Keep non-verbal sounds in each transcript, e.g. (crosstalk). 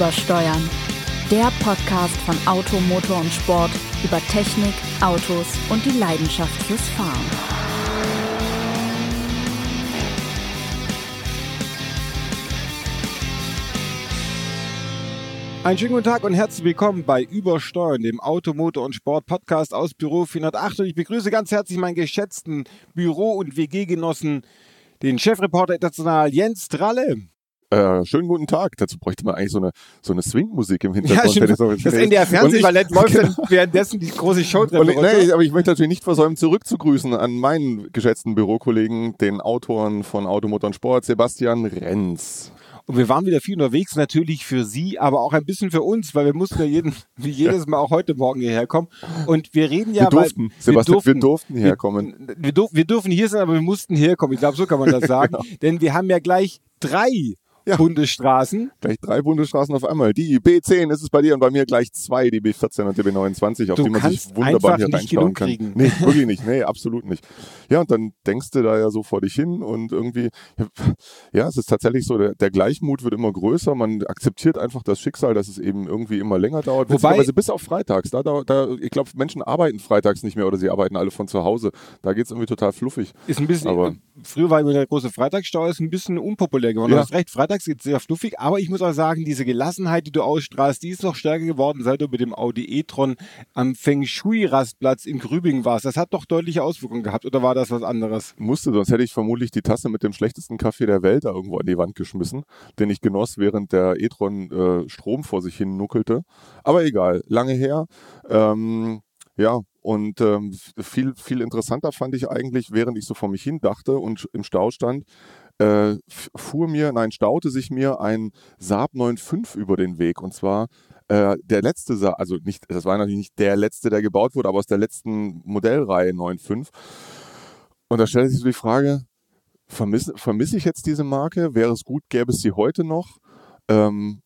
Übersteuern. Der Podcast von Auto, Motor und Sport über Technik, Autos und die Leidenschaft fürs Fahren. Einen schönen guten Tag und herzlich willkommen bei Übersteuern, dem Auto, Motor und Sport Podcast aus Büro 408. Und ich begrüße ganz herzlich meinen geschätzten Büro- und WG-Genossen, den Chefreporter international Jens Tralle. Äh, schönen guten Tag. Dazu bräuchte man eigentlich so eine, so eine Swing-Musik im Hintergrund. Ja, stimmt. Das NDR-Fernsehballett (laughs) läuft dann währenddessen die große Show und, nee, aber ich möchte natürlich nicht versäumen, zurückzugrüßen an meinen geschätzten Bürokollegen, den Autoren von Automotor und Sport, Sebastian Renz. Und wir waren wieder viel unterwegs, natürlich für Sie, aber auch ein bisschen für uns, weil wir mussten ja jeden, (laughs) wie jedes Mal auch heute Morgen hierher kommen. Und wir reden ja. Wir durften, weil, Sebastian, wir durften, wir durften hierher kommen. Wir, wir, durf, wir dürfen hier sein, aber wir mussten herkommen. Ich glaube, so kann man das (laughs) sagen. genau. Denn wir haben ja gleich drei ja. Bundesstraßen. Gleich drei Bundesstraßen auf einmal. Die B10 ist es bei dir und bei mir gleich zwei, die B14 und die B29, auf du die man sich wunderbar hier reinschauen kann. Kriegen. Nee, wirklich nicht. Nee, absolut nicht. Ja, und dann denkst du da ja so vor dich hin und irgendwie, ja, es ist tatsächlich so, der, der Gleichmut wird immer größer. Man akzeptiert einfach das Schicksal, dass es eben irgendwie immer länger dauert. Wobei, bis auf freitags. Da, da, da ich glaube, Menschen arbeiten freitags nicht mehr oder sie arbeiten alle von zu Hause. Da geht es irgendwie total fluffig. Ist ein bisschen, aber, früher war immer der große Freitagsstau, ist ein bisschen unpopulär geworden. Ja. Du hast recht, freitags geht sehr fluffig, aber ich muss auch sagen, diese Gelassenheit, die du ausstrahlst, die ist noch stärker geworden, seit du mit dem Audi e-tron am Feng Shui-Rastplatz in Grübingen warst. Das hat doch deutliche Auswirkungen gehabt, oder war das was anderes? Musste, sonst hätte ich vermutlich die Tasse mit dem schlechtesten Kaffee der Welt da irgendwo an die Wand geschmissen, den ich genoss, während der e-tron äh, Strom vor sich hin nuckelte. Aber egal, lange her. Ähm, ja, und ähm, viel, viel interessanter fand ich eigentlich, während ich so vor mich hin dachte und im Stau stand, äh, fuhr mir, nein, staute sich mir ein Saab 9.5 über den Weg. Und zwar äh, der letzte Saab, also nicht, das war natürlich nicht der letzte, der gebaut wurde, aber aus der letzten Modellreihe 9.5. Und da stellt sich so die Frage, vermisse vermiss ich jetzt diese Marke? Wäre es gut, gäbe es sie heute noch? Ähm,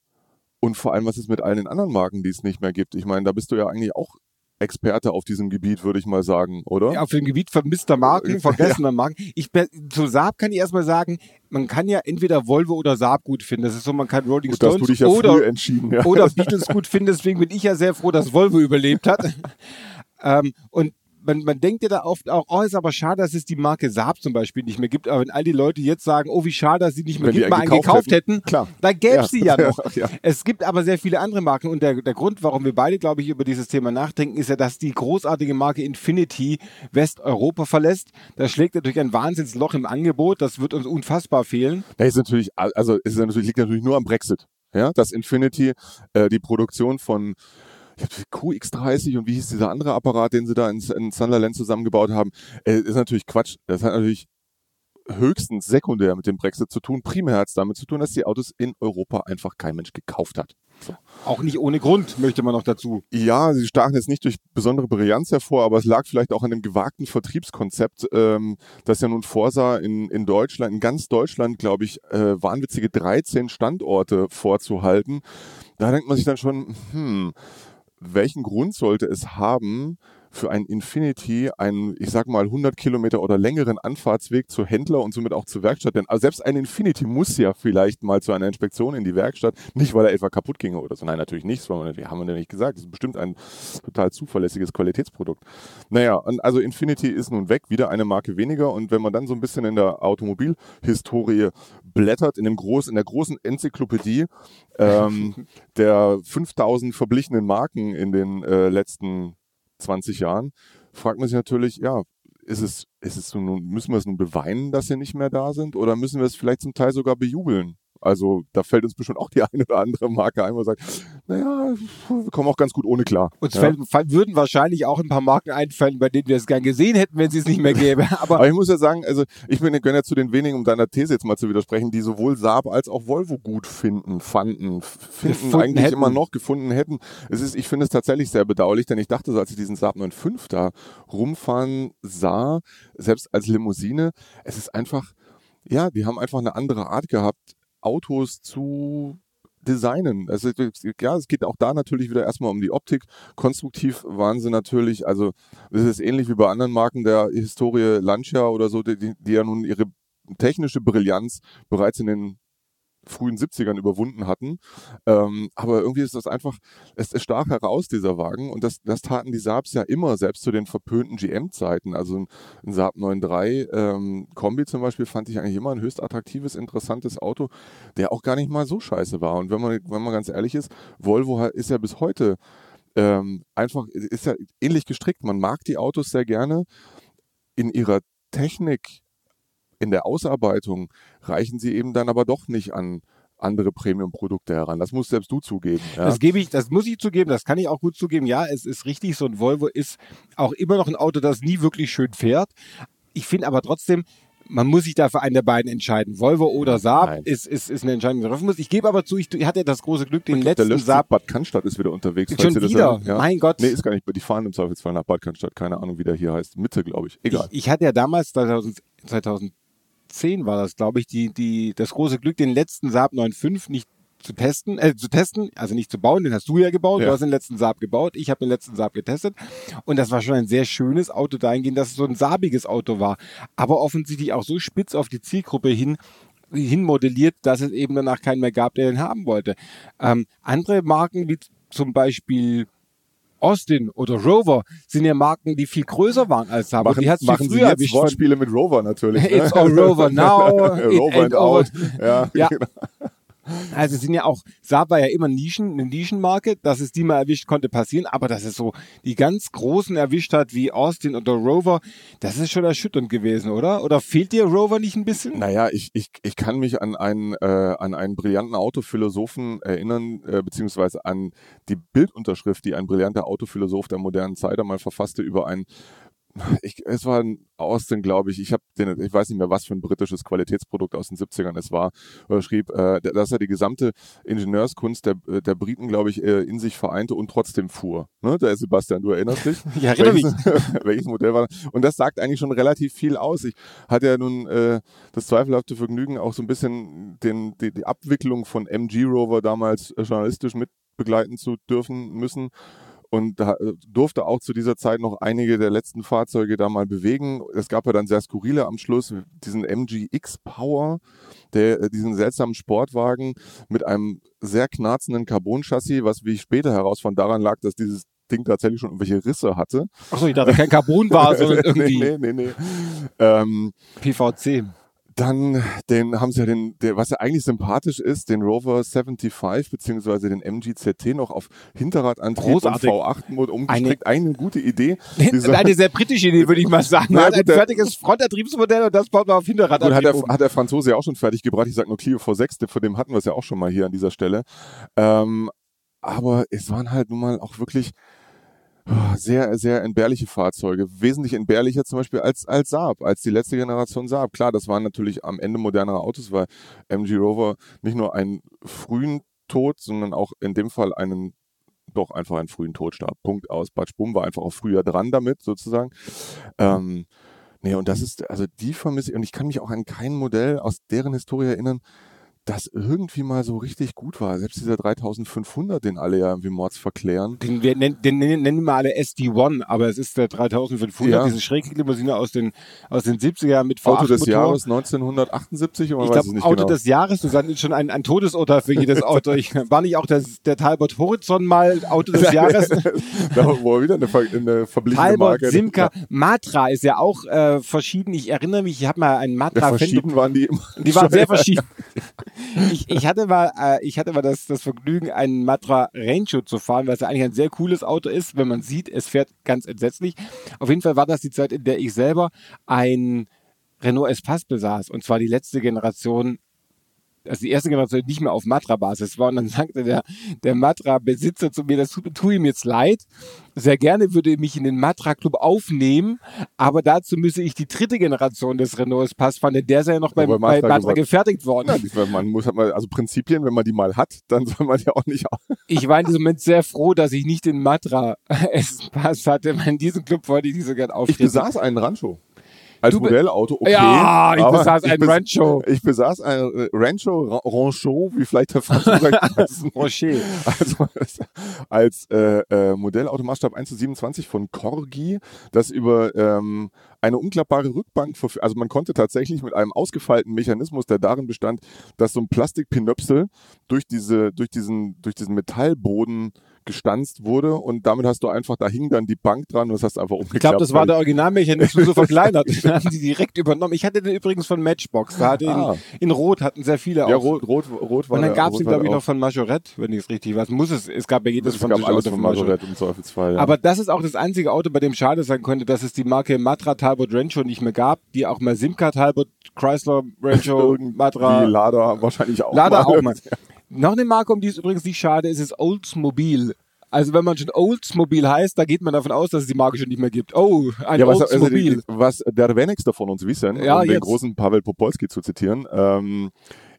und vor allem, was ist mit allen den anderen Marken, die es nicht mehr gibt? Ich meine, da bist du ja eigentlich auch Experte auf diesem Gebiet, würde ich mal sagen, oder? Ja, auf dem Gebiet vermisster Marken, vergessener (laughs) ja. Marken. Ich, zu Saab kann ich erstmal sagen, man kann ja entweder Volvo oder Saab gut finden. Das ist so, man kann Rolling gut, Stones du dich ja oder, entschieden, ja. oder Beatles gut finden. Deswegen bin ich ja sehr froh, dass Volvo überlebt hat. (laughs) ähm, und man, man denkt ja da oft auch, oh, ist aber schade, dass es die Marke Saab zum Beispiel nicht mehr gibt. Aber wenn all die Leute jetzt sagen, oh, wie schade, dass sie nicht mehr wenn gibt, mal einen gekauft hätten, hätten klar. dann gäbe ja. sie ja noch. (laughs) ja. Es gibt aber sehr viele andere Marken und der, der Grund, warum wir beide, glaube ich, über dieses Thema nachdenken, ist ja, dass die großartige Marke Infinity Westeuropa verlässt. Das schlägt natürlich ein Wahnsinnsloch im Angebot. Das wird uns unfassbar fehlen. Ja, ist natürlich, also ist natürlich, liegt natürlich nur am Brexit. Ja, dass Infinity äh, die Produktion von QX30 und wie hieß dieser andere Apparat, den sie da in, in Sunderland zusammengebaut haben, äh, ist natürlich Quatsch. Das hat natürlich höchstens sekundär mit dem Brexit zu tun. Primär hat es damit zu tun, dass die Autos in Europa einfach kein Mensch gekauft hat. So. Auch nicht ohne Grund, möchte man noch dazu. Ja, sie stachen jetzt nicht durch besondere Brillanz hervor, aber es lag vielleicht auch an dem gewagten Vertriebskonzept, ähm, das ja nun vorsah, in, in Deutschland, in ganz Deutschland, glaube ich, äh, wahnwitzige 13 Standorte vorzuhalten. Da denkt man sich dann schon, hm, welchen Grund sollte es haben, für ein Infinity einen, ich sag mal, 100 Kilometer oder längeren Anfahrtsweg zu Händler und somit auch zur Werkstatt. Denn selbst ein Infinity muss ja vielleicht mal zu einer Inspektion in die Werkstatt. Nicht, weil er etwa kaputt ginge oder so. Nein, natürlich nicht. Das haben wir nicht gesagt. Das ist bestimmt ein total zuverlässiges Qualitätsprodukt. Naja, also Infinity ist nun weg. Wieder eine Marke weniger. Und wenn man dann so ein bisschen in der Automobilhistorie blättert, in, dem groß, in der großen Enzyklopädie ähm, (laughs) der 5000 verblichenen Marken in den äh, letzten 20 Jahren, fragt man sich natürlich, ja, ist es, ist es nun, müssen wir es nun beweinen, dass sie nicht mehr da sind oder müssen wir es vielleicht zum Teil sogar bejubeln? Also da fällt uns bestimmt auch die (laughs) eine oder andere Marke ein, wo sagt, naja, wir kommen auch ganz gut ohne klar. Uns ja. fällt, würden wahrscheinlich auch ein paar Marken einfallen, bei denen wir es gern gesehen hätten, wenn sie es nicht mehr gäbe. (laughs) Aber, Aber ich muss ja sagen, also ich bin gehöre ja zu den wenigen, um deiner These jetzt mal zu widersprechen, die sowohl Saab als auch Volvo gut finden, fanden, finden gefunden eigentlich hätten. immer noch gefunden hätten. Es ist, ich finde es tatsächlich sehr bedauerlich, denn ich dachte so, als ich diesen Saab 9.5 da rumfahren sah, selbst als Limousine, es ist einfach, ja, die haben einfach eine andere Art gehabt, Autos zu designen. Also ja, es geht auch da natürlich wieder erstmal um die Optik. Konstruktiv waren sie natürlich, also es ist ähnlich wie bei anderen Marken der Historie Lancia oder so, die, die ja nun ihre technische Brillanz bereits in den frühen 70ern überwunden hatten. Ähm, aber irgendwie ist das einfach, es, es stach heraus, dieser Wagen. Und das, das taten die Saabs ja immer, selbst zu den verpönten GM-Zeiten. Also ein, ein Saab 9.3 ähm, Kombi zum Beispiel fand ich eigentlich immer ein höchst attraktives, interessantes Auto, der auch gar nicht mal so scheiße war. Und wenn man, wenn man ganz ehrlich ist, Volvo ist ja bis heute ähm, einfach, ist ja ähnlich gestrickt. Man mag die Autos sehr gerne. In ihrer Technik, in der Ausarbeitung reichen sie eben dann aber doch nicht an andere Premium-Produkte heran. Das musst selbst du zugeben. Ja? Das gebe ich, das muss ich zugeben, das kann ich auch gut zugeben. Ja, es ist richtig, so ein Volvo ist auch immer noch ein Auto, das nie wirklich schön fährt. Ich finde aber trotzdem, man muss sich da für einen der beiden entscheiden. Volvo oder Saab ist, ist, ist eine Entscheidung, die treffen muss. Ich gebe aber zu, ich hatte das große Glück, den letzten der Saab. Bad Cannstatt ist wieder unterwegs. Schon wieder? Ja? Mein Gott. Nee, ist gar nicht. Die fahren im Zweifelsfall nach Bad Cannstatt. Keine Ahnung, wie der hier heißt. Mitte, glaube ich. Egal. Ich, ich, hatte ja damals 2000, 2010 war das, glaube ich, die, die, das große Glück, den letzten Saab 9.5 nicht zu testen, äh, zu testen, also nicht zu bauen, den hast du ja gebaut, ja. du hast den letzten Saab gebaut, ich habe den letzten Saab getestet und das war schon ein sehr schönes Auto dahingehend, dass es so ein saabiges Auto war, aber offensichtlich auch so spitz auf die Zielgruppe hin, hinmodelliert, dass es eben danach keinen mehr gab, der den haben wollte. Ähm, andere Marken wie zum Beispiel Austin oder Rover sind ja Marken, die viel größer waren als Saab. Machen, die hat's machen Sie jetzt Wortspiele mit Rover natürlich. (laughs) Ne? It's all Rover now. (laughs) Rover and out. Ja, ja. Also sind ja auch, Saab war ja immer Nischen, eine Nischenmarke, dass es die mal erwischt konnte passieren, aber dass es so die ganz Großen erwischt hat, wie Austin oder Rover, das ist schon erschütternd gewesen, oder? Oder fehlt dir Rover nicht ein bisschen? Naja, ich, ich, ich kann mich an einen, äh, an einen brillanten Autophilosophen erinnern, äh, beziehungsweise an die Bildunterschrift, die ein brillanter Autophilosoph der modernen Zeit einmal verfasste über ein ich, es war ein Austin, glaube ich. Ich habe den, ich weiß nicht mehr, was für ein britisches Qualitätsprodukt aus den 70ern es war. Er schrieb, äh, dass er die gesamte Ingenieurskunst der, der Briten, glaube ich, äh, in sich vereinte und trotzdem fuhr. Ne? Der Sebastian, du erinnerst dich? (laughs) ja, erinnere mich. (laughs) welches Modell war. Und das sagt eigentlich schon relativ viel aus. Ich hatte ja nun äh, das zweifelhafte Vergnügen, auch so ein bisschen den, die, die Abwicklung von MG Rover damals journalistisch mit begleiten zu dürfen müssen und äh, durfte auch zu dieser Zeit noch einige der letzten Fahrzeuge da mal bewegen. Es gab ja dann sehr skurrile am Schluss, diesen MGX Power, der, äh, diesen seltsamen Sportwagen mit einem sehr knarzenden Carbon-Chassis, was wie ich später herausfand daran lag, dass dieses Ding tatsächlich schon irgendwelche Risse hatte. Achso, ich dachte kein (laughs) Carbon war, sondern irgendwie. nee, nee, nee. Ähm, PVC. Dann den haben sie ja den, der, was ja eigentlich sympathisch ist, den Rover 75 beziehungsweise den MGZT noch auf Hinterradantrieb Großartig. und V8-Mode umgestrickt. Eine, eine, gute Idee. (laughs) Eine sehr britische Idee, würde ich mal sagen. Man hat ein fertiges Frontantriebsmodell und das baut man auf Hinterradantrieb gut, hat, der, hat der Franzose ja auch schon fertig gebracht. Ich sage nur Clio V6, von dem hatten wir es ja auch schon mal hier an dieser Stelle. Ähm, aber es waren halt nun mal auch wirklich sehr, sehr entbehrliche Fahrzeuge. Wesentlich entbehrlicher zum Beispiel als, als Saab, als die letzte Generation Saab. Klar, das waren natürlich am Ende modernere Autos, weil MG Rover nicht nur einen frühen Tod, sondern auch in dem Fall einen doch einfach einen frühen Tod starb. Punkt aus. Batsch Bum war einfach auch früher dran damit, sozusagen. Ähm, nee, und das ist, also die vermisse ich, und ich kann mich auch an kein Modell aus deren Historie erinnern, das irgendwie mal so richtig gut war. Selbst dieser 3500, den alle ja irgendwie Mords verklären. Den, wir nennen, den nennen wir alle SD1, aber es ist der 3500, ja. diese Schräglimousine aus den, aus den 70er mit v Auto des Jahres 1978 oder ich glaube, Auto genau. des Jahres, das ist schon ein, ein Todesurteil für jedes Auto. Ich, war nicht auch das, der Talbot Horizon mal Auto des (laughs) Jahres? da war wieder eine, eine verbliebene Talbot, Marke. Simca, Matra ist ja auch äh, verschieden. Ich erinnere mich, ich habe mal einen Matra. Ja, verschieden waren die immer. Die waren sehr verschieden. (laughs) ich, ich hatte mal, äh, ich hatte mal das, das Vergnügen, einen Matra Rancho zu fahren, was ja eigentlich ein sehr cooles Auto ist, wenn man sieht, es fährt ganz entsetzlich. Auf jeden Fall war das die Zeit, in der ich selber ein Renault Espace besaß. Und zwar die letzte Generation also die erste Generation nicht mehr auf Matra-Basis war. Und dann sagte der, der Matra-Besitzer zu mir, das tut, tut ihm jetzt leid. Sehr gerne würde er mich in den Matra-Club aufnehmen, aber dazu müsse ich die dritte Generation des Renault Pass fahren, denn der sei ja noch bei, bei Matra, Matra gefertigt worden. Ja, man muss halt mal, also Prinzipien, wenn man die mal hat, dann (laughs) soll man ja auch nicht. ich war in diesem Moment sehr froh, dass ich nicht den Matra Pass hatte. In diesem Club wollte ich die sogar auftreten. Ich besaß einen Rancho als Modellauto okay. Ja, ich besaß ein Rancho. Ich besaß ein Rancho, Rancho, wie vielleicht der Franzose (laughs) sagt. Rocher. Also als äh, äh, Modellautomaßstab 1 zu 27 von Corgi, das über ähm, eine umklappbare Rückbank, also man konnte tatsächlich mit einem ausgefeilten Mechanismus, der darin bestand, dass so ein Plastikpinöpsel durch diese, durch diesen, durch diesen Metallboden gestanzt wurde und damit hast du einfach, da hing dann die Bank dran und das hast du einfach umgeklappt. Ich glaube, das war der Originalmechanismus so (laughs) verkleinert. Den haben die direkt übernommen. Ich hatte den übrigens von Matchbox. Da hatte Ah. in, in Rot hatten sehr viele ja, auch. rot, rot, rot war Und dann gab es war glaube ich, noch von Majorette, wenn ich es richtig weiß. Muss es, es gab ja jedes Es gab französische alles Auto von Majorette im Zweifelsfall. Ja. Aber das ist auch das einzige Auto, bei dem schade sein könnte, dass es die Marke Matra Talbot Rancho nicht mehr gab, die auch mal Simca Talbot, Chrysler Rancho, (laughs) Matra, Lada wahrscheinlich auch Lada mal. auch mal. (laughs) Noch eine Marke, um die es übrigens nicht schade ist, ist Oldsmobile. Also wenn man schon Oldsmobile heißt, da geht man davon aus, dass es die Marke schon nicht mehr gibt. Oh, ein Ja, was, also Oldsmobile. die, was der wenigste von uns wissen, Ja, um den jetzt. großen Pavel Popolski zu zitieren, ähm,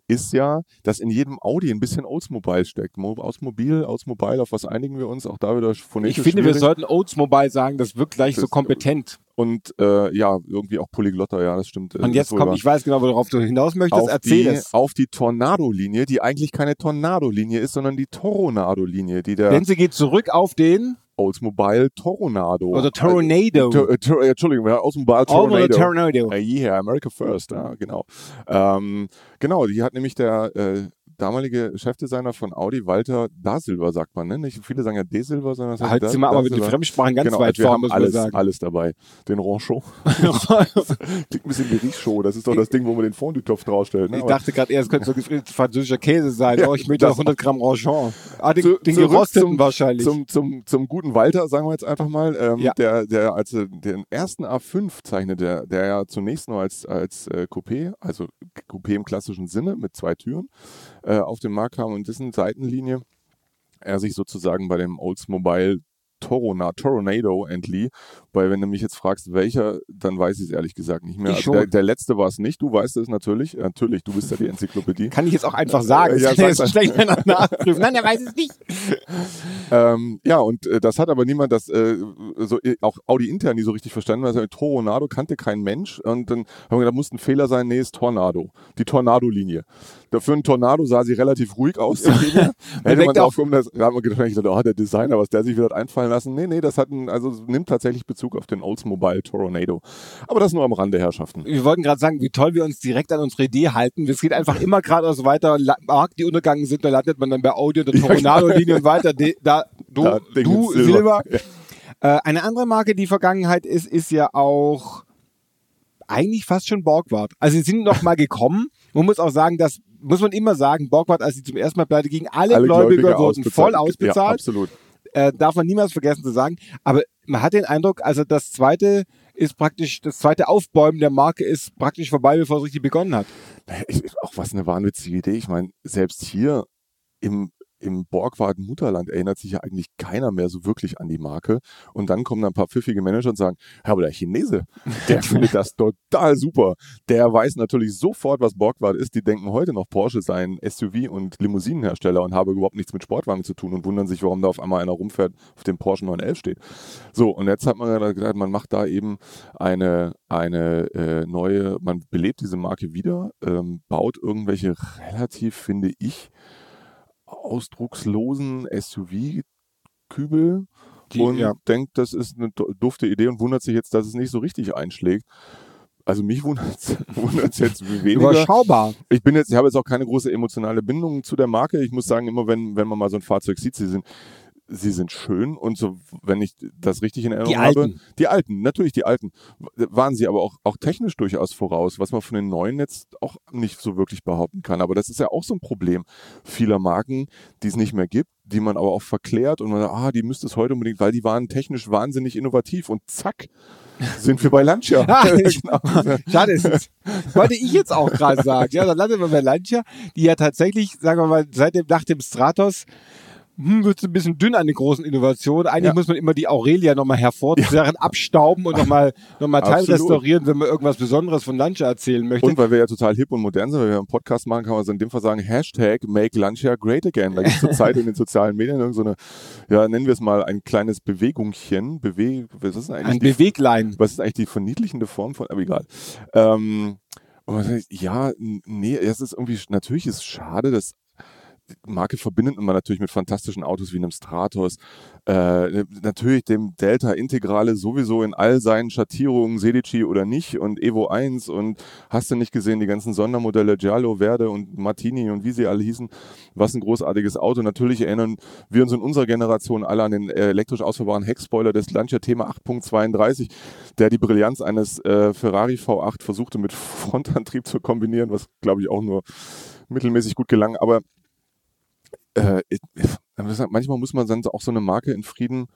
ist ja, dass in jedem Audi ein bisschen Oldsmobile steckt. Mo Oldsmobil, Oldsmobile, auf was einigen wir uns? Auch da wieder ich phonetisch finde, wir schwierig. sollten Oldsmobile sagen, das wirkt gleich so Das- kompetent. Und äh, ja, irgendwie auch Polyglotter, ja, das stimmt. äh, Und jetzt kommt, ich weiß genau, worauf du hinaus möchtest, auf erzähl die, es. auf die Tornado-Linie, die eigentlich keine Tornado-Linie ist, sondern die Toronado-Linie, die der Denn sie geht zurück auf den, Oldsmobile Toronado. oder Tornado. Äh, Tor- äh, Tor- äh, Entschuldigung, ja, Oldsmobile Tornado. Tornado. Äh, yeah, America First, ja, genau. Ähm, genau, die hat nämlich der äh, damalige Chefdesigner von Audi, Walter Da Silva, sagt man, ne? Nicht viele sagen ja D Silva, sondern das heißt Halt Da- sind wir aber mit den. Fremdsprachen ganz genau, weit wir vorn, haben alles, alles dabei. Den Ronchon. (laughs) Klingt ein bisschen wie Riechshow. Das ist doch das Ding, wo man den Fondue-Topf draufstellt. Ne? Ich dachte gerade eher, es könnte so gefrierter französischer Käse sein. (laughs) Ja, oh, ich möchte das noch 100 Gramm Rochon. Ah, den, Zu- den gerosteten zum- wahrscheinlich. Zum, zum, zum guten Walter, sagen wir jetzt einfach mal, ähm, Ja. der, der als er den ersten A5 zeichnet, der, der ja zunächst nur als, als äh, Coupé, also Coupé im klassischen Sinne mit zwei Türen, äh, auf den Markt kam und dessen Seitenlinie er sich sozusagen bei dem Oldsmobile Torona, Toronado entlieh. Weil wenn du mich jetzt fragst, welcher, dann weiß ich es ehrlich gesagt nicht mehr. Also der, der letzte war es nicht, du weißt es natürlich. Natürlich, du bist ja die Enzyklopädie. Kann ich jetzt auch einfach sagen. Ja, sag's jetzt schlecht nachprüfen. Nein, er weiß es nicht. (laughs) Ähm, ja, und äh, das hat aber niemand, das äh, so, äh, auch Audi intern nie so richtig verstanden, weil Toronado kannte kein Mensch. Und dann haben wir gedacht, muss ein Fehler sein, nee, ist Tornado. Die Tornado-Linie. Für einen Tornado sah sie relativ ruhig aus. (laughs) Hätte man auch- drauf gekommen, das, da haben wir gedacht, oh, der Designer, was der sich wieder hat einfallen lassen. Nee, nee, das hat ein, also nimmt tatsächlich Bezug auf den Oldsmobile Tornado. Aber das nur am Rande, Herrschaften. Wir wollten gerade sagen, wie toll wir uns direkt an unsere Idee halten. Es geht einfach immer geradeaus weiter. Markt, die untergegangen sind, da landet man dann bei Audio der (laughs) Toronado-Linie und weiter. De, da, du, Da, du Silber. Silber. Äh, eine andere Marke, die Vergangenheit ist, ist ja auch eigentlich fast schon Borgward. Also sie sind noch mal gekommen. (laughs) Man muss auch sagen, das muss man immer sagen, Borgward, als sie zum ersten Mal pleite gingen, alle, Gläubiger wurden voll Ja, ausbezahlt. absolut. Äh, darf man niemals vergessen zu sagen. Aber man hat den Eindruck, also das zweite ist praktisch, das zweite Aufbäumen der Marke ist praktisch vorbei, bevor es richtig begonnen hat. Ich, auch was eine wahnwitzige Idee. Ich meine, selbst hier im, im Borgward Mutterland erinnert sich ja eigentlich keiner mehr so wirklich an die Marke. Und dann kommen da ein paar pfiffige Manager und sagen, ja, aber der Chinese, der (laughs) findet das total super. Der weiß natürlich sofort, was Borgward ist. Die denken heute noch, Porsche sei ein SUV- und Limousinenhersteller und habe überhaupt nichts mit Sportwagen zu tun und wundern sich, warum da auf einmal einer rumfährt, auf dem Porsche 911 steht. So, und jetzt hat man gedacht, man macht da eben eine, eine äh, neue, man belebt diese Marke wieder, ähm, baut irgendwelche relativ, finde ich, ausdruckslosen SUV-Kübel Die- und ja. denkt, das ist eine dufte Idee und wundert sich jetzt, dass es nicht so richtig einschlägt. Also mich wundert es (laughs) jetzt weniger. Überschaubar. Ich bin jetzt, ich habe jetzt auch keine große emotionale Bindung zu der Marke. Ich muss sagen, immer wenn, wenn man mal so ein Fahrzeug sieht, sie sind, sie sind schön und so, wenn ich das richtig in Erinnerung Die habe. alten. Die alten, natürlich die alten. Waren sie aber auch, auch technisch durchaus voraus, was man von den neuen jetzt auch nicht so wirklich behaupten kann. Aber das ist ja auch so ein Problem vieler Marken, die es nicht mehr gibt, die man aber auch verklärt und man sagt, ah, die müsste es heute unbedingt, weil die waren technisch wahnsinnig innovativ und zack, sind wir bei Lancia. (laughs) (laughs) Ah, genau. Schade ist es. Wollte ich jetzt auch gerade sagen. Ja, dann landet man bei Lancia, die ja tatsächlich, sagen wir mal, seit dem, nach dem Stratos hm, wird es ein bisschen dünn an den großen Innovationen. Eigentlich Ja. muss man immer die Aurelia nochmal hervorzerren, abstauben und nochmal noch mal teilrestaurieren, wenn man irgendwas Besonderes von Lancia erzählen möchte. Und weil wir ja total hip und modern sind, weil wir einen Podcast machen, kann man so in dem Fall sagen, Hashtag Make Lancia Great Again. Da gibt es (laughs) zurzeit in den sozialen Medien irgend so eine, ja, nennen wir es mal ein kleines Bewegungchen. Bewe was ist eigentlich ein die, Beweglein. was ist eigentlich die verniedlichende Form von, aber egal. Ähm, und man sagt, ja, nee, es ist irgendwie, natürlich ist es schade, dass Marke verbindet man natürlich mit fantastischen Autos wie einem Stratos, äh, natürlich dem Delta Integrale sowieso in all seinen Schattierungen, Sedici oder nicht und Evo 1 und hast du nicht gesehen, die ganzen Sondermodelle Giallo, Verde und Martini und wie sie alle hießen, was ein großartiges Auto. Natürlich erinnern wir uns in unserer Generation alle an den äh, elektrisch ausfahrbaren Heckspoiler des Lancia Thema 8.32, der die Brillanz eines äh, Ferrari V8 versuchte mit Frontantrieb zu kombinieren, was glaube ich auch nur mittelmäßig gut gelang. Aber äh, manchmal muss man dann auch so eine Marke in Frieden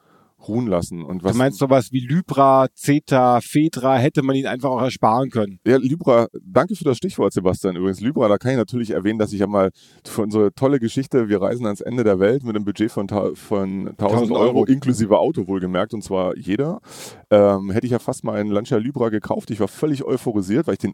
ruhen lassen. Und was, du meinst sowas wie Libra, Zeta, Fedra, hätte man ihn einfach auch ersparen können? Ja, Libra, danke für das Stichwort, Sebastian. Übrigens, Libra, da kann ich natürlich erwähnen, dass ich ja mal für unsere tolle Geschichte, wir reisen ans Ende der Welt mit einem Budget von, von 1000 Euro, Euro, inklusive Auto wohlgemerkt, und zwar jeder, ähm, hätte ich ja fast mal einen Lancia Libra gekauft. Ich war völlig euphorisiert, weil ich den,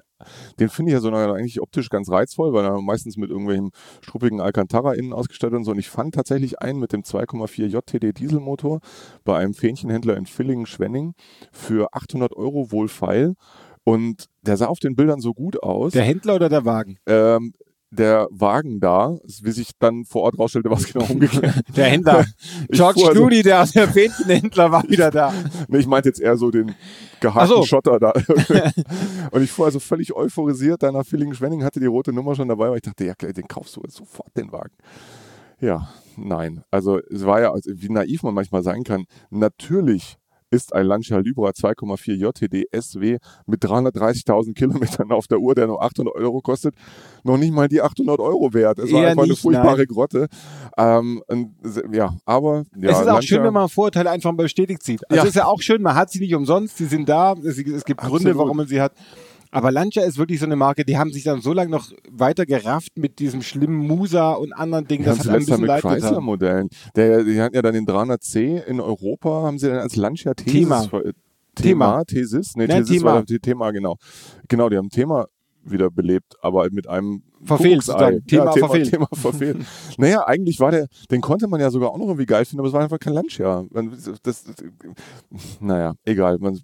den finde ich ja so eigentlich optisch ganz reizvoll, weil er meistens mit irgendwelchen struppigen Alcantara innen ausgestattet und so. Und ich fand tatsächlich einen mit dem 2,4 JTD Dieselmotor bei bei einem Fähnchenhändler in Villingen-Schwenning für 800 Euro wohlfeil. Und der sah auf den Bildern so gut aus. Der Händler oder der Wagen? Ähm, der Wagen da, wie sich dann vor Ort rausstellte, was genau umgekehrt. (laughs) der Händler. George also, Clooney, der, der Fähnchenhändler, war wieder da. (laughs) nee, ich meinte jetzt eher so den gehackten so. Schotter da. (laughs) und ich fuhr also völlig euphorisiert da nach Villingen-Schwenning, hatte die rote Nummer schon dabei, weil ich dachte, ja, den kaufst du sofort, den Wagen. Ja, nein. Also es war ja, also, wie naiv man manchmal sein kann. Natürlich ist ein Lancia Libra 2,4 JTD SW mit 330.000 Kilometern auf der Uhr, der nur 800 Euro kostet, noch nicht mal die 800 Euro wert. Es war Eher einfach nicht, eine furchtbare nein. Grotte. Ähm, ja, aber ja, es ist auch schön, wenn man Vorteile einfach bestätigt sieht. Also ja. ist ja auch schön, man hat sie nicht umsonst, sie sind da, es, es gibt Absolut. Gründe, warum man sie hat. Aber Lancia ist wirklich so eine Marke, die haben sich dann so lange noch weiter gerafft mit diesem schlimmen Musa und anderen Dingen. Das hat ein bisschen mit Chrysler-Modellen. Die hatten ja dann den 300C in Europa, haben sie dann als Lancia Thesis Thema. Thema, Thema, Thesis, nee, Nein, Thesis Thema. war das Thema, genau. Genau, die haben Thema wieder belebt, aber mit einem verfehlt sozusagen. Thema, ja, Thema verfehlt. Thema verfehlt. (laughs) naja, eigentlich war der, den konnte man ja sogar auch noch irgendwie geil finden, aber es war einfach kein Lancia. Das, das, naja, egal. Man,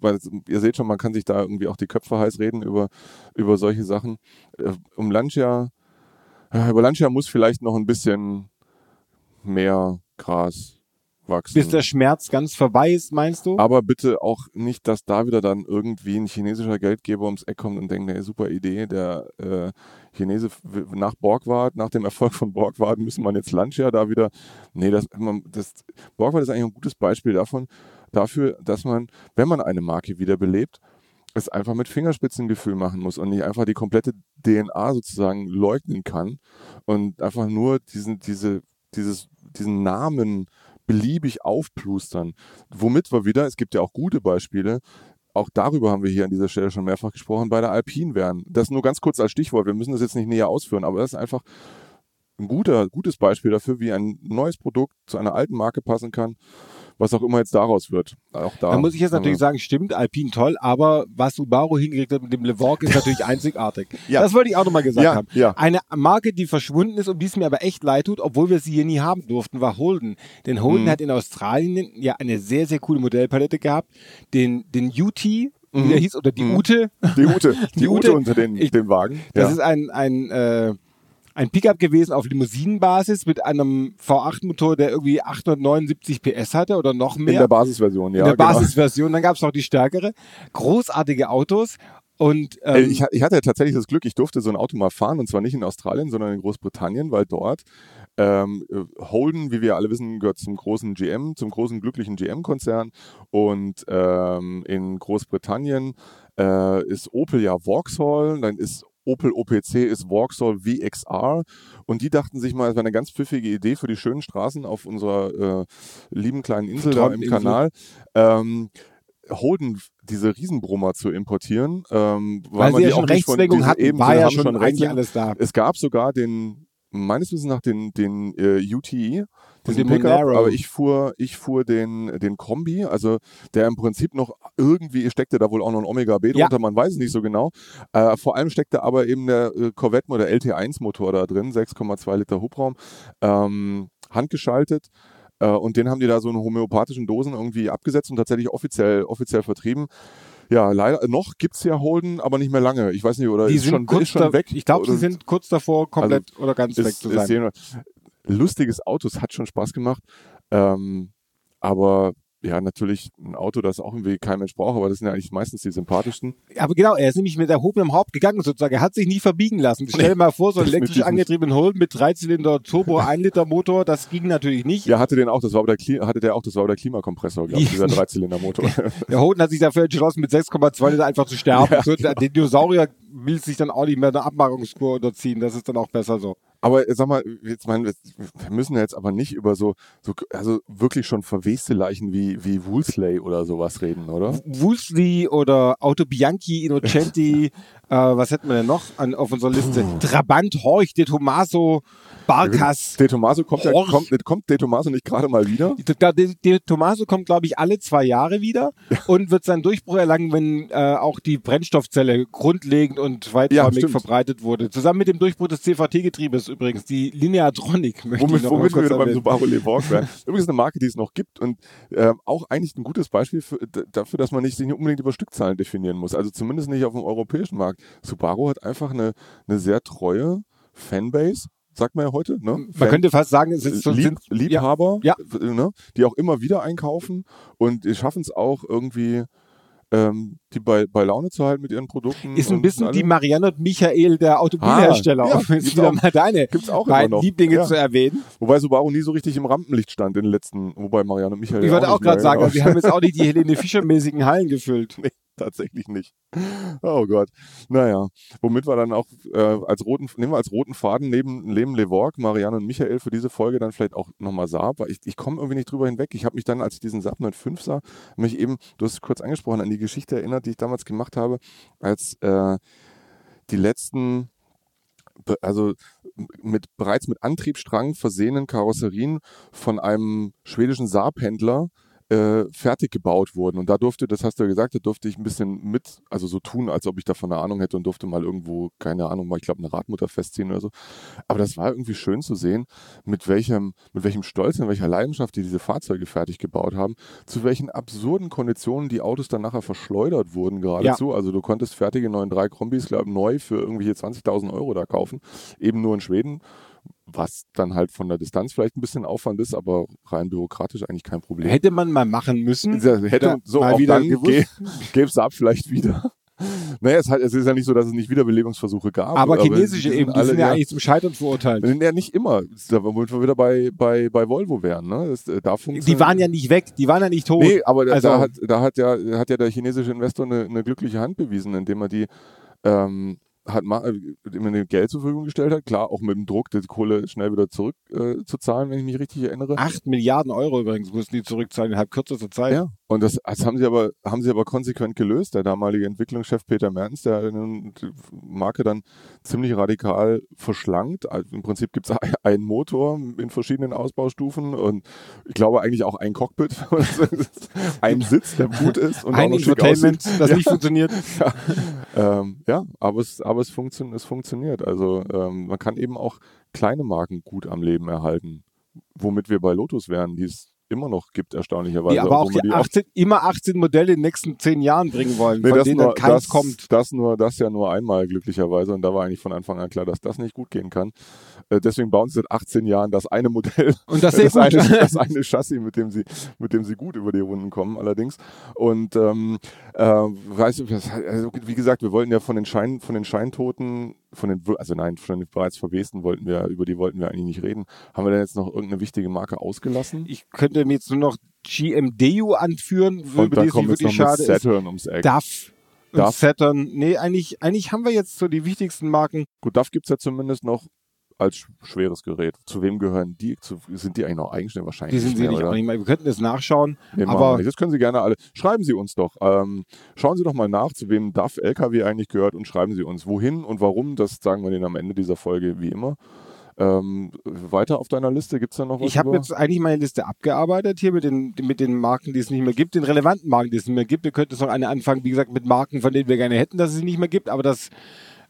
ihr seht schon, man kann sich da irgendwie auch die Köpfe heiß reden über, über solche Sachen. Äh, um Lancia, äh, über Lancia muss vielleicht noch ein bisschen mehr Gras wachsen. Bis der Schmerz ganz vorbei ist, meinst du? Aber bitte auch nicht, dass da wieder dann irgendwie ein chinesischer Geldgeber ums Eck kommt und denkt, ey, super Idee, der äh, Chinese nach Borgward, nach dem Erfolg von Borgward müssen man jetzt Lancia da wieder, nee, das, man, das Borgward ist eigentlich ein gutes Beispiel davon, dafür, dass man, wenn man eine Marke wiederbelebt, es einfach mit Fingerspitzengefühl machen muss und nicht einfach die komplette DNA sozusagen leugnen kann und einfach nur diesen, diese, dieses, diesen Namen beliebig aufplustern. Womit wir wieder, es gibt ja auch gute Beispiele, auch darüber haben wir hier an dieser Stelle schon mehrfach gesprochen, bei der Alpine werden. Das nur ganz kurz als Stichwort, wir müssen das jetzt nicht näher ausführen, aber das ist einfach ein guter, gutes Beispiel dafür, wie ein neues Produkt zu einer alten Marke passen kann was auch immer jetzt daraus wird. Auch da, da muss ich jetzt natürlich sagen, stimmt, Alpine toll, aber was Subaru hingekriegt hat mit dem Levorg ist natürlich (laughs) einzigartig. ja. Das wollte ich auch nochmal gesagt ja, haben. Ja. Eine Marke, die verschwunden ist und die es mir aber echt leid tut, obwohl wir sie hier nie haben durften, war Holden. Denn Holden mhm. hat in Australien ja eine sehr, sehr coole Modellpalette gehabt. Den, den UT, wie mhm. der hieß, oder die mhm. Ute. Die Ute, (laughs) die, die Ute, Ute unter den, ich, dem Wagen. Das ist ein, ein äh, ein Pickup gewesen auf Limousinenbasis mit einem V8-Motor, der irgendwie 879 PS hatte oder noch mehr. In der Basisversion, ja. In der genau. Basisversion. Dann gab es noch die stärkere. Großartige Autos. Und, ähm, ich, ich, hatte tatsächlich das Glück, ich durfte so ein Auto mal fahren und zwar nicht in Australien, sondern in Großbritannien, weil dort ähm, Holden, wie wir alle wissen, gehört zum großen GM, zum großen glücklichen GM-Konzern und ähm, in Großbritannien äh, ist Opel ja Vauxhall, dann ist Opel OPC ist Vauxhall VXR und die dachten sich mal, es wäre eine ganz pfiffige Idee für die schönen Straßen auf unserer äh, lieben kleinen Insel da im Kanal. Ähm, Holden diese Riesenbrummer zu importieren, ähm, weil, weil sie ja schon Rechtslegung hatten, eben, war ja schon, schon eigentlich alles da. Es gab sogar den meines Wissens nach den, den äh, UTE, diesen Pickup, Monero. aber ich fuhr, ich fuhr den, den Kombi, also der im Prinzip noch irgendwie steckte da wohl auch noch ein Omega B drunter, ja. man weiß es nicht so genau. Äh, vor allem steckte aber eben der äh, Corvette oder LT1 Motor da drin, 6,2 Liter Hubraum, ähm, handgeschaltet. Äh, und den haben die da so in homöopathischen Dosen irgendwie abgesetzt und tatsächlich offiziell, offiziell vertrieben. Ja, leider noch gibt es ja Holden, aber nicht mehr lange. Ich weiß nicht, oder die ist, sind schon, kurz ist schon weg? Ich glaube, sie sind kurz davor, komplett also oder ganz weg zu sein. Lustiges Auto. Es hat schon Spaß gemacht. Ähm, aber ja, natürlich ein Auto, das auch irgendwie kein Mensch braucht, aber das sind ja eigentlich meistens die sympathischsten. Aber genau, er ist nämlich mit erhobenem Haupt gegangen sozusagen. Er hat sich nie verbiegen lassen. (laughs) Stell dir mal vor, so ein elektrisch angetriebenen Holden mit Dreizylinder Turbo, (laughs) 1 Liter Motor, das ging natürlich nicht. Ja, hatte den auch, das war aber der, hatte der auch, das war aber der Klimakompressor, glaube ich, dieser (laughs) Dreizylinder Motor. der Holden hat sich dafür entschlossen, mit 6,2 Liter einfach zu sterben. Ja, so, genau. Den Dinosaurier will sich dann auch nicht mehr eine Abmachungskur unterziehen. Das ist dann auch besser so. Aber sag mal, jetzt mein, wir müssen jetzt aber nicht über so, so also wirklich schon verweste Leichen wie, wie Woolsley oder sowas reden, oder? Woolsley oder Auto Bianchi, Innocenti, (laughs) äh, was hätten wir denn noch an, auf unserer Liste? Trabant, Horch, De Tomaso, Barkas. De Tomaso kommt, ja, kommt, kommt De Tomaso nicht gerade mal wieder? De, De Tomaso kommt, glaube ich, alle zwei Jahre wieder ja. und wird seinen Durchbruch erlangen, wenn äh, auch die Brennstoffzelle grundlegend und weiträumig ja, verbreitet wurde. Zusammen mit dem Durchbruch des CVT-Getriebes übrigens, die Lineatronic. Möchte womit ich noch womit wir wieder beim Subaru Levorg werden. (laughs) übrigens eine Marke, die es noch gibt und äh, auch eigentlich ein gutes Beispiel für, dafür, dass man nicht, sich nicht unbedingt über Stückzahlen definieren muss. Also zumindest nicht auf dem europäischen Markt. Subaru hat einfach eine, eine sehr treue Fanbase, sagt man ja heute. Ne? Man Fan könnte fast sagen, es ist so Lieb, Liebhaber, ja. Ne? die auch immer wieder einkaufen und die schaffen es auch irgendwie ähm, die bei, bei Laune zu halten mit ihren Produkten. Ist ein bisschen die Marianne und Michael der Automobilhersteller. Ah, ja, wieder auch, mal deine gibt's auch beiden Lieblinge ja. zu erwähnen. Wobei Subaru nie so richtig im Rampenlicht stand in den letzten, wobei Marianne und Michael. Ich wollte auch gerade sagen, also, wir haben jetzt auch nicht die Helene Fischer-mäßigen Hallen gefüllt. Nee (laughs) tatsächlich nicht. Oh Gott. Naja, womit wir dann auch äh, als roten, nehmen wir als roten Faden neben, neben Levorg, Marianne und Michael für diese Folge dann vielleicht auch nochmal Saab, weil ich, ich komme irgendwie nicht drüber hinweg. Ich habe mich dann, als ich diesen Saab 95 sah, mich eben, du hast es kurz angesprochen, an die Geschichte erinnert, die ich damals gemacht habe, als äh, die letzten also mit bereits mit Antriebsstrang versehenen Karosserien von einem schwedischen Saab-Händler äh, fertig gebaut wurden. Und da durfte, das hast du ja gesagt, da durfte ich ein bisschen mit, also so tun, als ob ich davon eine Ahnung hätte und durfte mal irgendwo, keine Ahnung, mal, ich glaube, eine Radmutter festziehen oder so. Aber das war irgendwie schön zu sehen, mit welchem, mit welchem Stolz und welcher Leidenschaft die diese Fahrzeuge fertig gebaut haben, zu welchen absurden Konditionen die Autos dann nachher verschleudert wurden geradezu. Ja. Also du konntest fertige 9.3 Kombis, glaube ich, neu für irgendwelche 20.000 Euro da kaufen, eben nur in Schweden was dann halt von der Distanz vielleicht ein bisschen Aufwand ist, aber rein bürokratisch eigentlich kein Problem. Hätte man mal machen müssen. Hätte ja, so mal auch wieder dann gäbe es ab vielleicht wieder. Naja, es, hat, es, ist ja nicht so, dass es nicht Wiederbelebungsversuche gab. Aber, aber chinesische die eben, die alle, sind ja, ja, eigentlich zum Scheitern verurteilt. Ja, nicht immer. Womit wir wieder bei, bei, bei Volvo wären. Ne? Das, äh, da die waren ja nicht weg, die waren ja nicht tot. Nee, aber also, da, hat, da hat, ja, hat ja der chinesische Investor eine, eine glückliche Hand bewiesen, indem er die ähm, hat äh, Geld zur Verfügung gestellt hat. Klar, auch mit dem Druck, die Kohle schnell wieder zurückzuzahlen, äh, wenn ich mich richtig erinnere. Acht Milliarden Euro übrigens mussten die zurückzahlen innerhalb kürzester Zeit. Ja, und das, das haben sie aber, haben sie aber konsequent gelöst. Der damalige Entwicklungschef Peter Mertens, der die Marke dann ziemlich radikal verschlankt. Also Im Prinzip gibt (laughs) es einen Motor in verschiedenen Ausbaustufen und ich glaube eigentlich auch ein Cockpit, (laughs) ein Sitz, der gut ist und ein Entertainment, das ja. nicht funktioniert. (laughs) Ja, ähm, ja aber es, aber es, funktio es funktioniert. Also ähm, man kann eben auch kleine Marken gut am Leben erhalten. Womit wir bei Lotus wären, die es immer noch gibt, erstaunlicherweise. Die aber auch, die 18, immer 18 Modelle in den nächsten 10 Jahren bringen wollen, nee, von denen nur, keins das, kommt. Das, nur, das ja nur einmal glücklicherweise und da war eigentlich von Anfang an klar, dass das nicht gut gehen kann. Äh, deswegen bauen sie seit 18 Jahren das eine Modell. Und das, (laughs) das, eine, das eine Chassis, mit dem, sie, mit dem sie gut über die Runden kommen allerdings. Und ähm, äh, weißt du, also, wie gesagt, wir wollten ja von den, Schein, von den Scheintoten von den, also nein, von den bereits Verwesten wollten wir, über die wollten wir eigentlich nicht reden. Haben wir denn jetzt noch irgendeine wichtige Marke ausgelassen? Ich könnte mir jetzt nur noch GMDU anführen, Und die es wirklich schade Saturn ums Eck. DAF. DAF. Saturn. Nee, eigentlich, eigentlich haben wir jetzt so die wichtigsten Marken. Gut, DAF gibt es ja zumindest noch als schweres Gerät. Zu wem gehören die? Zu, sind die eigentlich noch eigenständig wahrscheinlich? Die sind sie nicht, auch nicht mehr. Wir könnten das nachschauen. Nee, aber das können Sie gerne alle. Schreiben Sie uns doch. Ähm, schauen Sie doch mal nach, zu wem DAF LKW eigentlich gehört und schreiben Sie uns, wohin und warum. Das sagen wir Ihnen am Ende dieser Folge wie immer. Ähm, weiter auf deiner Liste gibt es da noch was? Ich habe jetzt eigentlich meine Liste abgearbeitet hier mit den, mit den Marken, die es nicht mehr gibt, den relevanten Marken, die es nicht mehr gibt. Wir könnten jetzt noch eine anfangen, wie gesagt, mit Marken, von denen wir gerne hätten, dass es sie nicht mehr gibt, aber das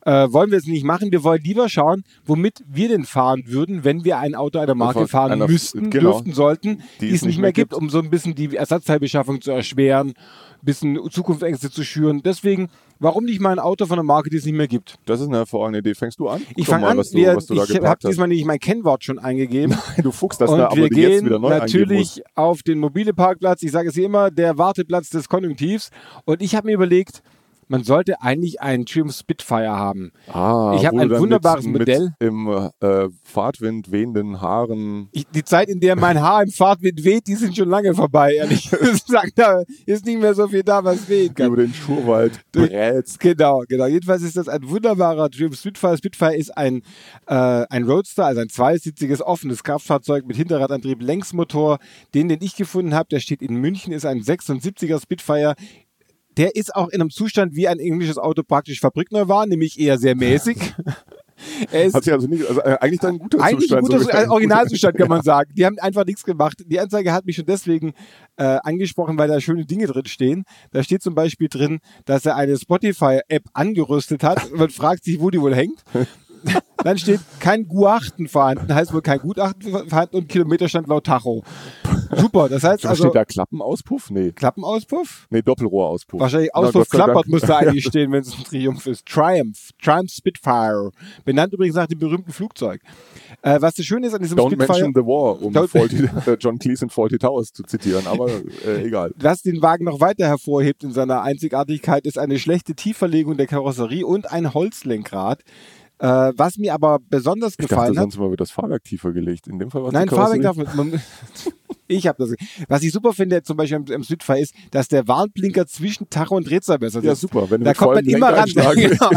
Äh, wollen wir es nicht machen. Wir wollen lieber schauen, womit wir denn fahren würden, wenn wir ein Auto einer Marke fahren einer- müssten, genau. dürften, sollten, die, es nicht mehr gibt, um so ein bisschen die Ersatzteilbeschaffung zu erschweren, ein bisschen Zukunftsängste zu schüren. Deswegen, warum nicht mal ein Auto von einer Marke, die es nicht mehr gibt? Das ist eine hervorragende Idee. Fängst du an? Ich fange an, was du, wir, was du ich habe diesmal nämlich mein Kennwort schon eingegeben. (laughs) Du Fuchs, das und da aber wir die jetzt gehen wieder neu natürlich auf den mobile Parkplatz. Ich sage es hier immer, der Warteplatz des Konjunktivs. Und ich habe mir überlegt, man sollte eigentlich einen Triumph Spitfire haben. Ah, Ich hab wo ein wunderbares mit, Modell. Mit Im äh, Fahrtwind wehenden Haaren. Ich, die Zeit, in der mein Haar im Fahrtwind weht, die sind schon lange vorbei, ehrlich (laughs) gesagt. Da ist nicht mehr so viel da, was wehen kann. Über den Schurwald brätst. Genau, genau. Jedenfalls ist das ein wunderbarer Triumph Spitfire. Spitfire ist ein, äh, ein Roadster, also ein zweisitziges offenes Kraftfahrzeug mit Hinterradantrieb, Längsmotor. Den, den ich gefunden habe, der steht in München, ist ein 76er Spitfire. Der ist auch in einem Zustand, wie ein englisches Auto praktisch fabrikneu war, nämlich eher sehr mäßig. (laughs) er ist Hat sich also nicht, also äh, eigentlich dann ein guter eigentlich ein Zustand. guter sogar. äh, Originalzustand, kann man (laughs) sagen. Die haben einfach nichts gemacht. Die Anzeige hat mich schon deswegen äh, angesprochen, weil da schöne Dinge drin stehen. Da steht zum Beispiel drin, dass er eine Spotify-App angerüstet hat. Man fragt sich, wo die wohl hängt. Dann steht kein Gutachten vorhanden, heißt wohl kein Gutachten vorhanden und Kilometerstand laut Tacho. Super, das heißt also steht da Klappenauspuff? Nee. Klappenauspuff? Nee, Doppelrohrauspuff. Wahrscheinlich Auspuff klappert muss da (laughs) eigentlich stehen, wenn es ein Triumph ist. Triumph. Triumph Spitfire. Benannt übrigens nach dem berühmten Flugzeug. Äh, was das Schöne ist an diesem Don't Spitfire... mention the war, um Don't- Faulty, äh, John Cleese in Faulty Towers zu zitieren, aber äh, egal. Was den Wagen noch weiter hervorhebt in seiner Einzigartigkeit, ist eine schlechte Tiefverlegung der Karosserie und ein Holzlenkrad. Äh, was mir aber besonders Ich dachte, gefallen hat. sonst mal wird das Fahrwerk tiefer gelegt. In dem Fall war Nein, Fahrwerk darf man. (laughs) Ich habe das. Was ich super finde, zum Beispiel am, am Spitfire, ist, dass der Warnblinker zwischen Tacho und Drehzahlmesser Ja, sitzt. super. Wenn Da kommt man immer ran. (laughs) Genau.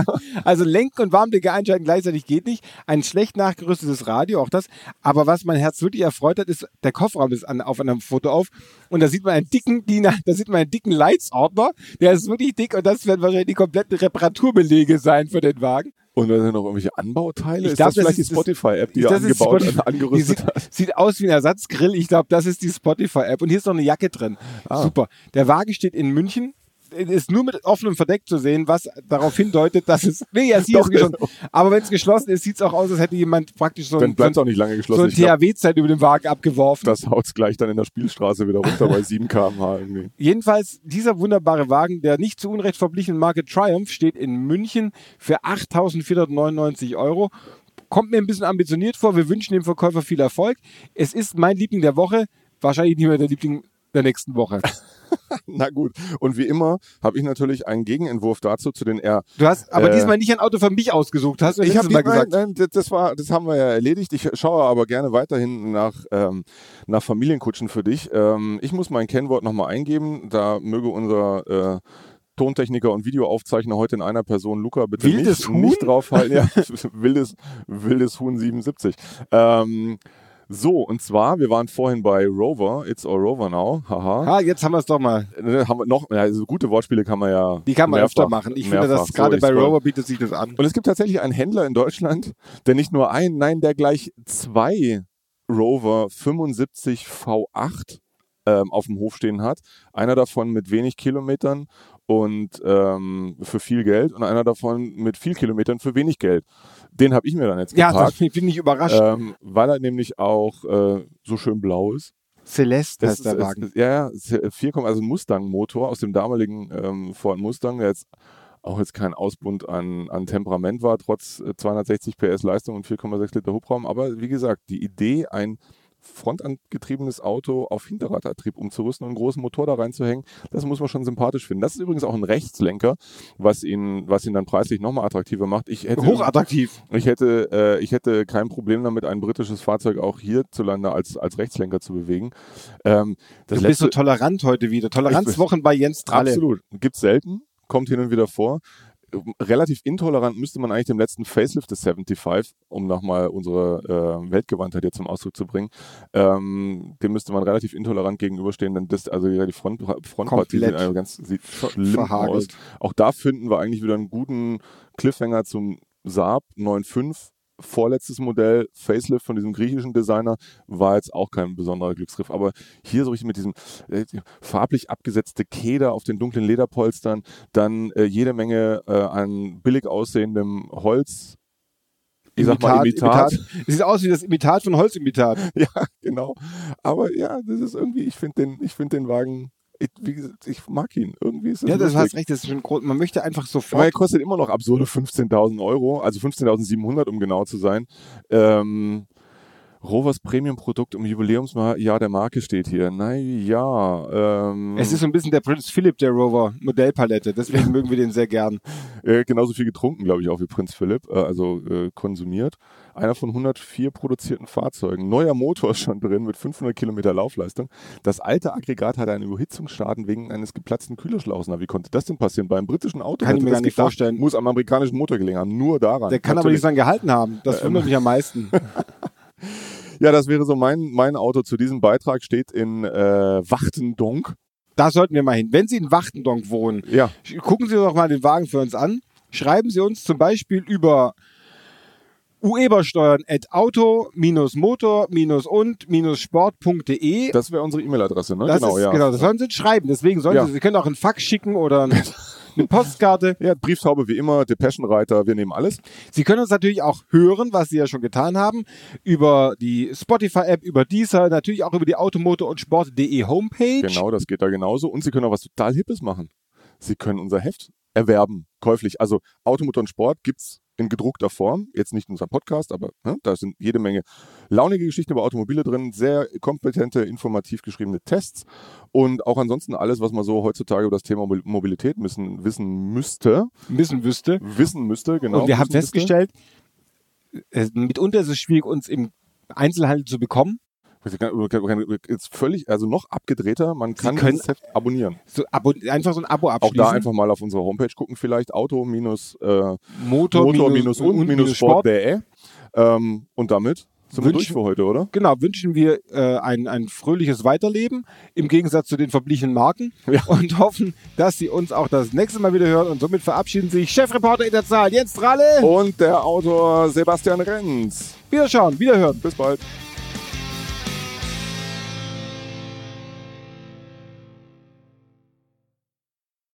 Also Lenk- und Warnblinker einschalten gleichzeitig geht nicht. Ein schlecht nachgerüstetes Radio, auch das. Aber was mein Herz wirklich erfreut hat, ist, der Kofferraum ist an, auf einem Foto auf. Und da sieht man einen dicken DIN, da sieht man einen dicken Leitsordner. Der ist wirklich dick und das werden wahrscheinlich die kompletten Reparaturbelege sein für den Wagen. Und da sind noch irgendwelche Anbauteile. Ich ist glaub, das vielleicht das ist- die Spotify-App, die das angebaut Spotify- und angerüstet die hat? sieht, sieht aus wie ein Ersatzgrill. Ich glaube, das ist die Spotify-App. Und hier ist noch eine Jacke drin. Ah. Super. Der Wagen steht in München. Ist nur mit offenem Verdeck zu sehen, was darauf hindeutet, dass es. (laughs) Nee, ja, sie ist geschlossen. Aber wenn es geschlossen ist, sieht es auch aus, als hätte jemand praktisch so ein, es so auch nicht lange geschlossen. so ein THW-Zeit über den Wagen abgeworfen. das haut gleich dann in der Spielstraße wieder runter bei 7 km/h irgendwie. Jedenfalls, dieser wunderbare Wagen, der nicht zu Unrecht verblichenen Marke Triumph, steht in München für 8.499 Euro. Kommt mir ein bisschen ambitioniert vor. Wir wünschen dem Verkäufer viel Erfolg. Es ist mein Liebling der Woche, wahrscheinlich nicht mehr der Liebling der nächsten Woche. (laughs) Na gut. Und wie immer habe ich natürlich einen Gegenentwurf dazu zu den R. Du hast aber Äh, diesmal nicht ein Auto für mich ausgesucht, hast du Ich letztes habe Mal nein, gesagt. nein, das- das war, das haben wir ja erledigt. Ich schaue aber gerne weiterhin nach ähm, nach Familienkutschen für dich. Ähm, ich muss mein Kennwort nochmal eingeben. Da möge unser äh, Tontechniker und Videoaufzeichner heute in einer Person Luca bitte Wildes nicht, Huhn? nicht draufhalten. Ja, (laughs) wildes, wildes Huhn 77. Ähm, so, und zwar, wir waren vorhin bei Rover, It's All Rover Now, haha. Ah, jetzt haben wir es doch mal. Äh, Haben wir noch, also gute Wortspiele kann man ja. Die kann man mehrfach- öfter machen. Ich finde, mehrfach. dass gerade So, bei ich scroll- Rover bietet sich das an. und es gibt tatsächlich einen Händler in Deutschland, der nicht nur ein, nein, der gleich zwei Rover 75 V8 ähm, auf dem Hof stehen hat. Einer davon mit wenig Kilometern und ähm, für viel Geld und einer davon mit viel Kilometern für wenig Geld. Den habe ich mir dann jetzt Ja, da geparkt, bin ich überrascht. ähm, weil er nämlich auch äh, so schön blau ist. Celeste Das heißt der Wagen. Ist, ja, ja, ist, äh, 4, also ein Mustang-Motor aus dem damaligen ähm, Ford Mustang, der jetzt auch jetzt kein Ausbund an, an Temperament war, trotz äh, 260 PS Leistung und 4,6 Liter Hubraum. Aber wie gesagt, die Idee, ein frontangetriebenes Auto auf Hinterradantrieb umzurüsten und einen großen Motor da reinzuhängen, das muss man schon sympathisch finden. Das ist übrigens auch ein Rechtslenker, was ihn, was ihn dann preislich nochmal attraktiver macht. Ich hätte, Hochattraktiv. ich hätte, äh, ich hätte kein Problem damit, ein britisches Fahrzeug auch hierzulande als, als Rechtslenker zu bewegen. Ähm, das Du bist so letzte, tolerant heute wieder. Toleranzwochen bei Jens Tralle. absolut. Gibt's selten, kommt hin und wieder vor. Relativ intolerant müsste man eigentlich dem letzten Facelift des 75, um nochmal unsere äh, Weltgewandtheit hier zum Ausdruck zu bringen, ähm, dem müsste man relativ intolerant gegenüberstehen, denn das, also die Front, Frontpartie sieht, also ganz, sieht schlimm verhagelt. aus. Auch da finden wir eigentlich wieder einen guten Cliffhanger zum Saab 9.5 vorletztes Modell, Facelift von diesem griechischen Designer, war jetzt auch kein besonderer Glücksgriff. Aber hier so richtig mit diesem äh, farblich abgesetzte Keder auf den dunklen Lederpolstern, dann äh, jede Menge äh, an billig aussehendem Holz. Ich sag mal Imitat. Imitat. Sieht aus wie das Imitat von Holzimitat. (laughs) ja, genau. Aber ja, das ist irgendwie, ich finde den, ich finde den Wagen ich, wie gesagt, ich mag ihn. Irgendwie ist es Ja, das lustig. hast recht. Das ist schon groß. Man möchte einfach Aber sofort. er kostet immer noch absurde 15.000 Euro, also 15.700, um genau zu sein. Ähm, Rovers Premium-Produkt im Jubiläumsjahr der Marke steht hier. Naja, ähm, Es ist so ein bisschen der Prinz Philipp der Rover Modellpalette. Deswegen mögen wir den sehr gern. (laughs) äh, genauso viel getrunken, glaube ich, auch wie Prinz Philipp, äh, also äh, konsumiert. Einer von 104 produzierten Fahrzeugen. Neuer Motor ist schon drin mit 500 Kilometer Laufleistung. Das alte Aggregat hatte einen Überhitzungsschaden wegen eines geplatzten Kühlerschlauchs. Na, wie konnte das denn passieren? Beim britischen Auto Kann ich mir gar nicht gedacht, vorstellen. Muss am amerikanischen Motor gelegen haben. Nur daran. Der kann aber Natürlich. nicht dran gehalten haben. Das Ähm. wundert mich am meisten. (laughs) (laughs) Ja, das wäre so mein, mein Auto zu diesem Beitrag. Steht in äh, Wachtendonk. Da sollten wir mal hin. Wenn Sie in Wachtendonk wohnen, Ja, gucken Sie doch mal den Wagen für uns an. Schreiben Sie uns zum Beispiel über uebersteuern at auto-motor-und-sport.de. das wäre unsere E-Mail-Adresse, ne? Das genau, ist, ja. genau, das sollen Sie schreiben. Deswegen sollen Ja. Sie, Sie können auch einen Fax schicken oder ein- (laughs) eine Postkarte. Ja, Brieftaube wie immer, Depeschenreiter, wir nehmen alles. Sie können uns natürlich auch hören, was Sie ja schon getan haben, über die Spotify-App, über Deezer, natürlich auch über die Automotor- und Sport.de Homepage. Genau, das geht da genauso. Und Sie können auch was total Hippes machen. Sie können unser Heft erwerben, käuflich. Also Automotor und Sport gibt's in gedruckter Form. Jetzt nicht unser Podcast, aber ne, da sind jede Menge launige Geschichten über Automobile drin, sehr kompetente, informativ geschriebene Tests und auch ansonsten alles, was man so heutzutage über das Thema Mobil- Mobilität müssen, wissen müsste. Wissen wüsste. Wissen müsste, genau. und wir haben wissen müsste. festgestellt, äh, mitunter ist es schwierig, uns im Einzelhandel zu bekommen. Jetzt völlig, also noch abgedrehter, man kann das Heft abonnieren. So Abo, einfach so ein Abo Auch abschließen. da einfach mal auf unserer Homepage gucken, vielleicht Auto minus äh, Sport.de. Ähm, und damit sind wir Wünschen- durch für heute, oder? Genau, wünschen wir äh, ein, ein fröhliches Weiterleben im Gegensatz zu den verblichenen Marken (laughs) Ja. und hoffen, dass Sie uns auch das nächste Mal wieder hören. Und somit verabschieden sich Chefreporter in der Zahl Jens Tralle. Und der Autor Sebastian Renz. Wiederschauen, wiederhören. Bis bald.